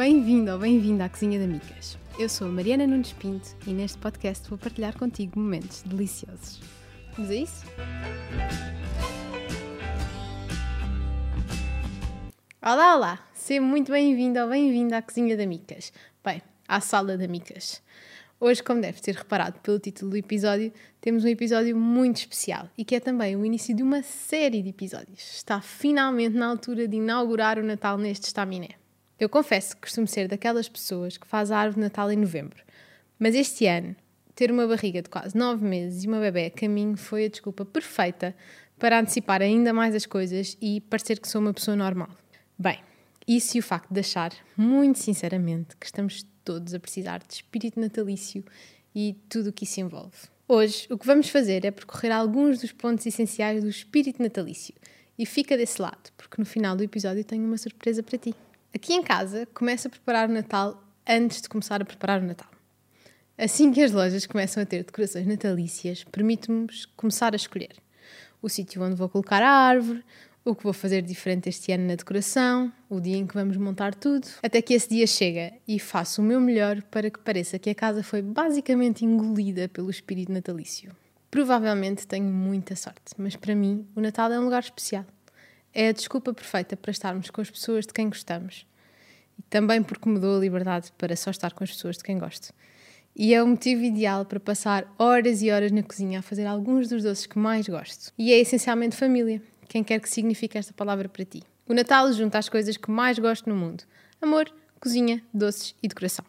Bem-vindo ou bem-vinda à Cozinha da Micas. Eu sou a Mariana Nunes Pinto e neste podcast vou partilhar contigo momentos deliciosos. Vamos a isso? Olá, olá! Seja muito bem-vindo ou bem-vinda à Cozinha da Micas. Bem, à Sala da Micas. Hoje, como deve ter reparado pelo título do episódio, temos um episódio muito especial e que é também o início de uma série de episódios. Está finalmente na altura de inaugurar o Natal neste estaminé. Eu confesso que costumo ser daquelas pessoas que faz a árvore de Natal em novembro, mas este ano, ter uma barriga de quase nove meses e uma bebê a caminho foi a desculpa perfeita para antecipar ainda mais as coisas e parecer que sou uma pessoa normal. Bem, isso e o facto de achar, muito sinceramente, que estamos todos a precisar de espírito natalício e tudo o que isso envolve. Hoje, o que vamos fazer é percorrer alguns dos pontos essenciais do espírito natalício. E fica desse lado, porque no final do episódio tenho uma surpresa para ti. Aqui em casa, começo a preparar o Natal antes de começar a preparar o Natal. Assim que as lojas começam a ter decorações natalícias, permite-nos começar a escolher o sítio onde vou colocar a árvore, o que vou fazer diferente este ano na decoração, o dia em que vamos montar tudo, até que esse dia chega e faço o meu melhor para que pareça que a casa foi basicamente engolida pelo espírito natalício. Provavelmente tenho muita sorte, mas para mim o Natal é um lugar especial. É a desculpa perfeita para estarmos com as pessoas de quem gostamos. E também porque me dou a liberdade para só estar com as pessoas de quem gosto. E é o motivo ideal para passar horas e horas na cozinha a fazer alguns dos doces que mais gosto. E é essencialmente família quem quer que signifique esta palavra para ti. O Natal junta as coisas que mais gosto no mundo: amor, cozinha, doces e decoração.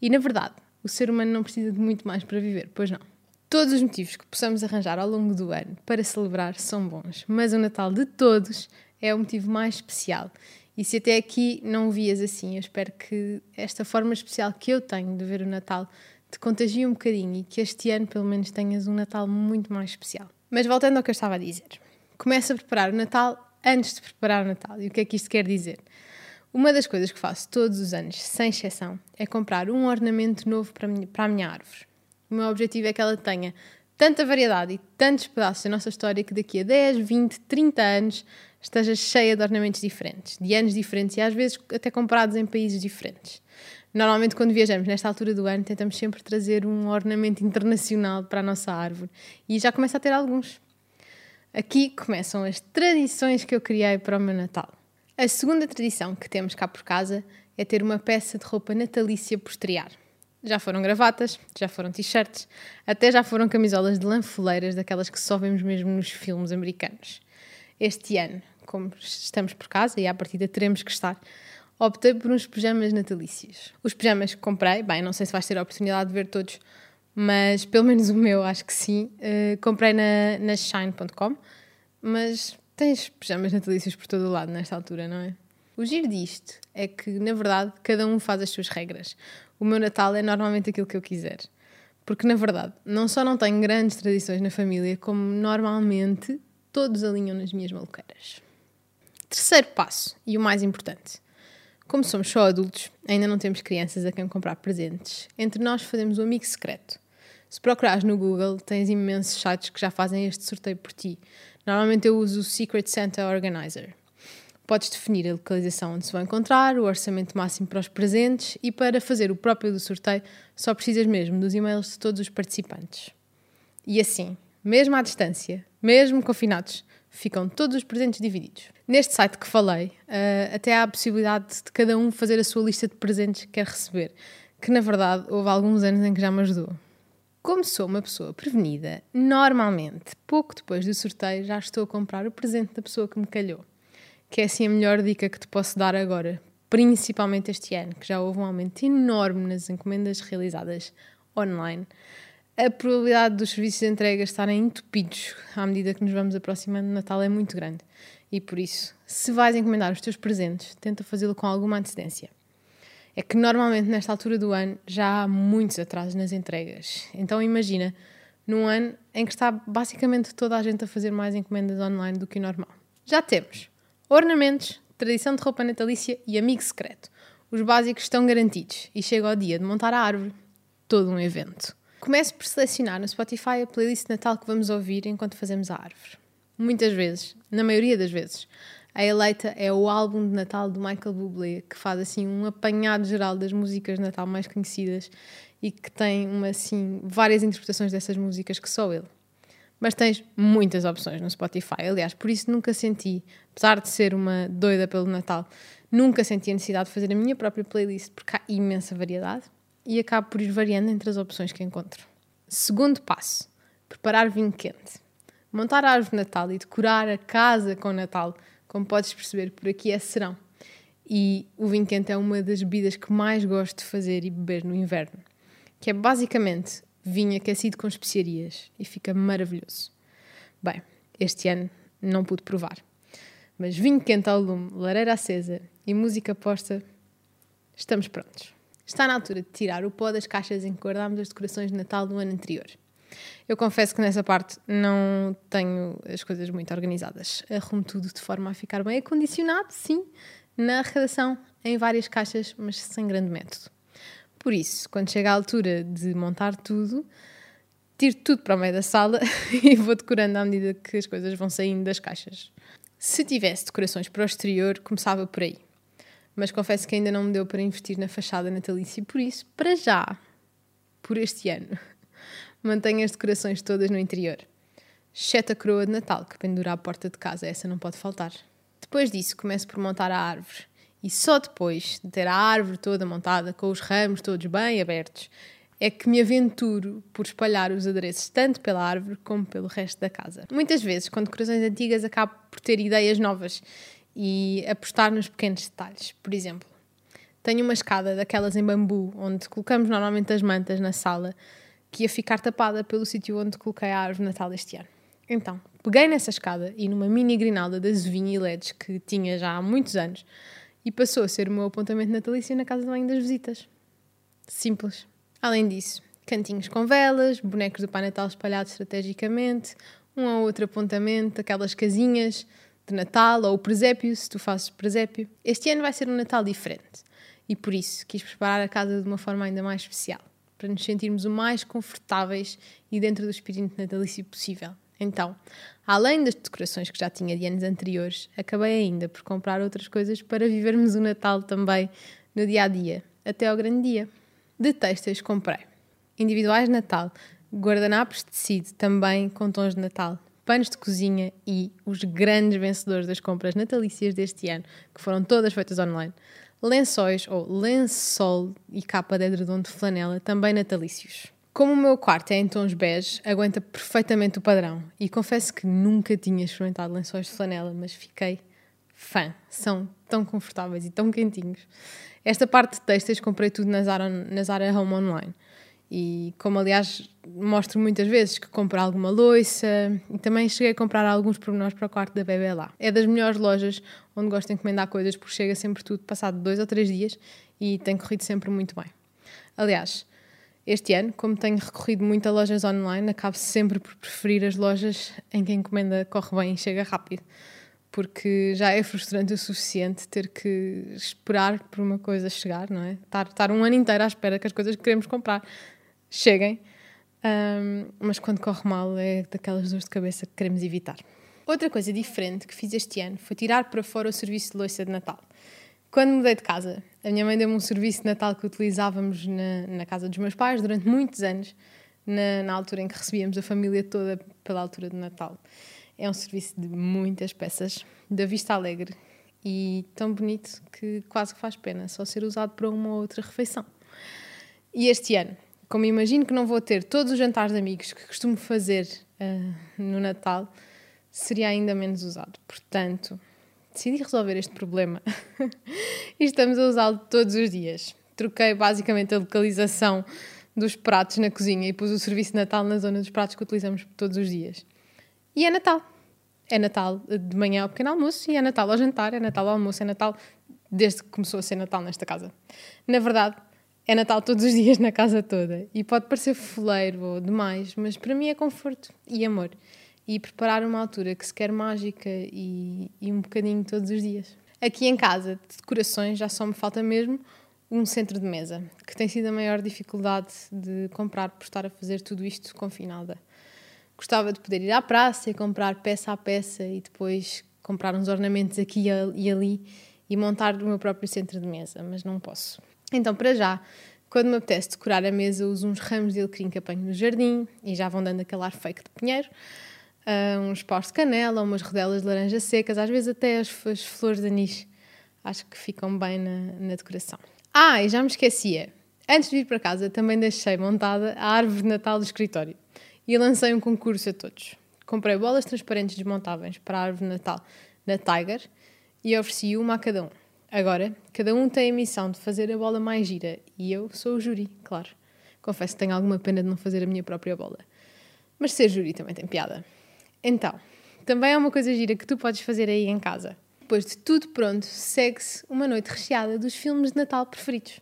E na verdade, o ser humano não precisa de muito mais para viver, pois não. Todos os motivos que possamos arranjar ao longo do ano para celebrar são bons, mas o Natal de todos é o motivo mais especial. E se até aqui não vias assim, eu espero que esta forma especial que eu tenho de ver o Natal te contagie um bocadinho e que este ano pelo menos tenhas um Natal muito mais especial. Mas voltando ao que eu estava a dizer começo a preparar o Natal antes de preparar o Natal. E o que é que isto quer dizer? Uma das coisas que faço todos os anos, sem exceção, é comprar um ornamento novo para a minha árvore. O meu objetivo é que ela tenha tanta variedade e tantos pedaços da nossa história que daqui a 10, 20, 30 anos esteja cheia de ornamentos diferentes, de anos diferentes e às vezes até comprados em países diferentes. Normalmente, quando viajamos nesta altura do ano, tentamos sempre trazer um ornamento internacional para a nossa árvore e já começa a ter alguns. Aqui começam as tradições que eu criei para o meu Natal. A segunda tradição que temos cá por casa é ter uma peça de roupa natalícia por estrear. Já foram gravatas, já foram t-shirts, até já foram camisolas de lã foleiras, daquelas que só vemos mesmo nos filmes americanos. Este ano, como estamos por casa e à partida teremos que estar, optei por uns pijamas natalícios. Os pijamas que comprei, bem, não sei se vais ter a oportunidade de ver todos, mas pelo menos o meu acho que sim. Uh, comprei na, na shine.com, mas tens pijamas natalícios por todo o lado nesta altura, não é? O giro disto é que, na verdade, cada um faz as suas regras. O meu Natal é normalmente aquilo que eu quiser. Porque, na verdade, não só não tenho grandes tradições na família, como normalmente todos alinham nas minhas maluqueiras. Terceiro passo, e o mais importante. Como somos só adultos, ainda não temos crianças a quem comprar presentes. Entre nós fazemos um amigo secreto. Se procurares no Google, tens imensos sites que já fazem este sorteio por ti. Normalmente eu uso o Secret Santa Organizer. Podes definir a localização onde se vai encontrar, o orçamento máximo para os presentes e para fazer o próprio do sorteio só precisas mesmo dos e-mails de todos os participantes. E assim, mesmo à distância, mesmo confinados, ficam todos os presentes divididos. Neste site que falei, uh, até há a possibilidade de cada um fazer a sua lista de presentes que quer receber, que na verdade houve alguns anos em que já me ajudou. Como sou uma pessoa prevenida, normalmente, pouco depois do sorteio, já estou a comprar o presente da pessoa que me calhou. Que é assim a melhor dica que te posso dar agora, principalmente este ano, que já houve um aumento enorme nas encomendas realizadas online. A probabilidade dos serviços de entrega estarem entupidos à medida que nos vamos aproximando do Natal é muito grande. E por isso, se vais encomendar os teus presentes, tenta fazê-lo com alguma antecedência é que normalmente nesta altura do ano já há muitos atrasos nas entregas. Então imagina, num ano em que está basicamente toda a gente a fazer mais encomendas online do que o normal. Já temos ornamentos, tradição de roupa natalícia e amigo secreto. Os básicos estão garantidos e chega o dia de montar a árvore. Todo um evento. Comece por selecionar no Spotify a playlist de Natal que vamos ouvir enquanto fazemos a árvore. Muitas vezes, na maioria das vezes, A Eleita é o álbum de Natal do Michael Bublé, que faz assim um apanhado geral das músicas de Natal mais conhecidas e que tem uma, assim, várias interpretações dessas músicas que só ele. Mas tens muitas opções no Spotify. Aliás, por isso nunca senti, apesar de ser uma doida pelo Natal, nunca senti a necessidade de fazer a minha própria playlist, porque há imensa variedade e acabo por ir variando entre as opções que encontro. Segundo passo: preparar vinho quente. Montar a árvore de Natal e decorar a casa com Natal como podes perceber, por aqui é serão. E o vinho quente é uma das bebidas que mais gosto de fazer e beber no inverno, que é basicamente vinho aquecido com especiarias e fica maravilhoso. Bem, este ano não pude provar, mas vinho quente ao lume, lareira acesa e música posta, estamos prontos. Está na altura de tirar o pó das caixas em que guardámos as decorações de Natal do ano anterior. Eu confesso que nessa parte não tenho as coisas muito organizadas. Arrumo tudo de forma a ficar bem acondicionado, sim, na redação, em várias caixas, mas sem grande método. Por isso, quando chega a altura de montar tudo, tiro tudo para o meio da sala e vou decorando à medida que as coisas vão saindo das caixas. Se tivesse decorações para o exterior, começava por aí. Mas confesso que ainda não me deu para investir na fachada natalícia por isso, para já, por este ano, mantenho as decorações todas no interior. Exceto a coroa de Natal, que pendura à porta de casa, essa não pode faltar. Depois disso, começo por montar a árvore. E só depois de ter a árvore toda montada, com os ramos todos bem abertos, é que me aventuro por espalhar os adereços tanto pela árvore como pelo resto da casa. Muitas vezes, com decorações antigas, acabo por ter ideias novas e apostar nos pequenos detalhes. Por exemplo, tenho uma escada daquelas em bambu, onde colocamos normalmente as mantas na sala, que ia ficar tapada pelo sítio onde coloquei a árvore Natal este ano. Então, peguei nessa escada e numa mini grinalda de azevinho e LEDs que tinha já há muitos anos e passou a ser o meu apontamento natalício na casa de banho das visitas. Simples. Além disso, cantinhos com velas, bonecos do Pai Natal espalhados estrategicamente, um ou outro apontamento, aquelas casinhas de Natal ou o presépio, se tu fazes presépio. Este ano vai ser um Natal diferente e por isso quis preparar a casa de uma forma ainda mais especial para nos sentirmos o mais confortáveis e dentro do espírito natalício possível. Então, além das decorações que já tinha de anos anteriores, acabei ainda por comprar outras coisas para vivermos o Natal também no dia a dia, até ao grande dia. De textos comprei individuais de Natal, guardanapos de tecido também com tons de Natal, panos de cozinha e os grandes vencedores das compras natalícias deste ano, que foram todas feitas online, lençóis ou lençol e capa de edredom de flanela, também natalícios. Como o meu quarto é em tons bege, aguenta perfeitamente o padrão e confesso que nunca tinha experimentado lençóis de flanela, mas fiquei fã. São tão confortáveis e tão quentinhos. Esta parte de textos comprei tudo na Zara, na Zara Home Online. E como aliás mostro muitas vezes que compro alguma louça e também cheguei a comprar alguns pormenores para o quarto da bebê lá. É das melhores lojas onde gosto de encomendar coisas porque chega sempre tudo passado dois ou três dias e tem corrido sempre muito bem. Aliás, este ano, como tenho recorrido muito a lojas online, acabo sempre por preferir as lojas em que a encomenda corre bem e chega rápido. Porque já é frustrante o suficiente ter que esperar por uma coisa chegar, não é? Estar, estar um ano inteiro à espera que as coisas que queremos comprar cheguem. Um, mas quando corre mal é daquelas dores de cabeça que queremos evitar. Outra coisa diferente que fiz este ano foi tirar para fora o serviço de louça de Natal. Quando mudei de casa, a minha mãe deu-me um serviço de Natal que utilizávamos na, na casa dos meus pais durante muitos anos, na, na altura em que recebíamos a família toda pela altura de Natal. É um serviço de muitas peças, da vista alegre e tão bonito que quase que faz pena só ser usado para uma ou outra refeição. E este ano, como imagino que não vou ter todos os jantares de amigos que costumo fazer uh, no Natal, seria ainda menos usado. Portanto, decidi resolver este problema e estamos a usá-lo todos os dias. Troquei basicamente a localização dos pratos na cozinha e pus o serviço de Natal na zona dos pratos que utilizamos todos os dias. E é Natal. É Natal de manhã ao pequeno almoço e é Natal ao jantar, é Natal ao almoço, é Natal desde que começou a ser Natal nesta casa. Na verdade, é Natal todos os dias na casa toda. E pode parecer foleiro ou demais, mas para mim é conforto e amor. E preparar uma altura que se quer mágica e, e um bocadinho todos os dias. Aqui em casa, de decorações, já só me falta mesmo um centro de mesa, que tem sido a maior dificuldade de comprar por estar a fazer tudo isto confinada. Gostava de poder ir à praça e comprar peça a peça e depois comprar uns ornamentos aqui e ali e montar o meu próprio centro de mesa, mas não posso. Então, para já, quando me apetece decorar a mesa, uso uns ramos de alecrim que apanho no jardim e já vão dando aquele ar fake de pinheiro. Uh, uns paus de canela, umas rodelas de laranja secas, às vezes até as, as flores de anis. Acho que ficam bem na, na decoração. Ah, e já me esquecia. Antes de vir para casa, também deixei montada a árvore de Natal do escritório e lancei um concurso a todos. Comprei bolas transparentes desmontáveis para a árvore de Natal na Tiger e ofereci uma a cada um. Agora, cada um tem a missão de fazer a bola mais gira e eu sou o júri, claro. Confesso que tenho alguma pena de não fazer a minha própria bola. Mas ser júri também tem piada. Então, também é uma coisa gira que tu podes fazer aí em casa. Depois de tudo pronto, segue-se uma noite recheada dos filmes de Natal preferidos.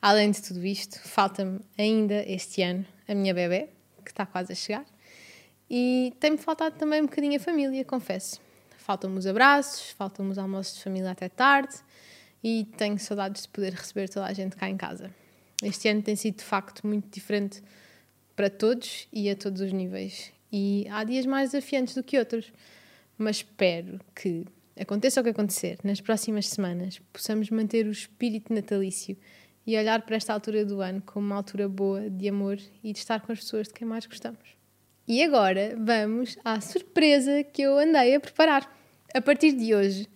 Além de tudo isto, falta-me ainda este ano a minha bebê, que está quase a chegar, e tem-me faltado também um bocadinho a família, confesso. Faltam-me os abraços, faltam-me os almoços de família até tarde e tenho saudades de poder receber toda a gente cá em casa. Este ano tem sido de facto muito diferente para todos e a todos os níveis. E há dias mais desafiantes do que outros, mas espero que, aconteça o que acontecer, nas próximas semanas possamos manter o espírito natalício e olhar para esta altura do ano como uma altura boa de amor e de estar com as pessoas de quem mais gostamos. E agora vamos à surpresa que eu andei a preparar. A partir de hoje,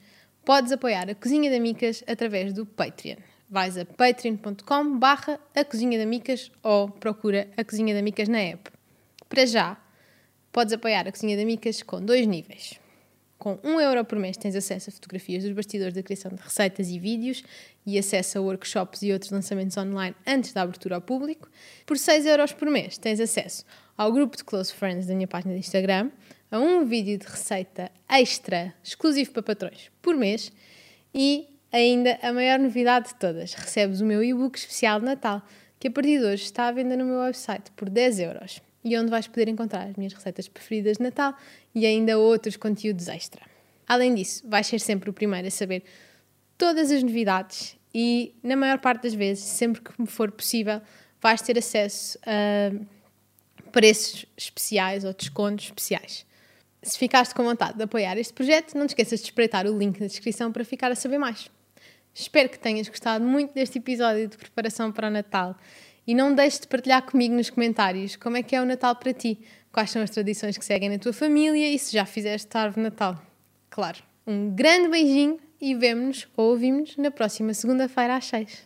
podes apoiar a Cozinha da Micas através do Patreon. Vais a patreon.com barra a Cozinha da Micas ou procura a Cozinha da Micas na app. Para já, podes apoiar a Cozinha da Micas com dois níveis. Com 1 euro por mês tens acesso a fotografias dos bastidores da criação de receitas e vídeos e acesso a workshops e outros lançamentos online antes da abertura ao público. Por 6 euros por mês tens acesso ao grupo de close friends da minha página de Instagram, a um vídeo de receita extra, exclusivo para patrões, por mês e ainda a maior novidade de todas, recebes o meu e-book especial de Natal, que a partir de hoje está à venda no meu website por 10 euros e onde vais poder encontrar as minhas receitas preferidas de Natal e ainda outros conteúdos extra. Além disso, vais ser sempre o primeiro a saber todas as novidades e, na maior parte das vezes, sempre que me for possível, vais ter acesso a preços especiais ou descontos especiais. Se ficaste com vontade de apoiar este projeto, não te esqueças de espreitar o link na descrição para ficar a saber mais. Espero que tenhas gostado muito deste episódio de preparação para o Natal e não deixes de partilhar comigo nos comentários como é que é o Natal para ti, quais são as tradições que seguem na tua família e se já fizeste árvore Natal. Claro. Um grande beijinho e vemo-nos ou ouvimos na próxima segunda-feira às seis.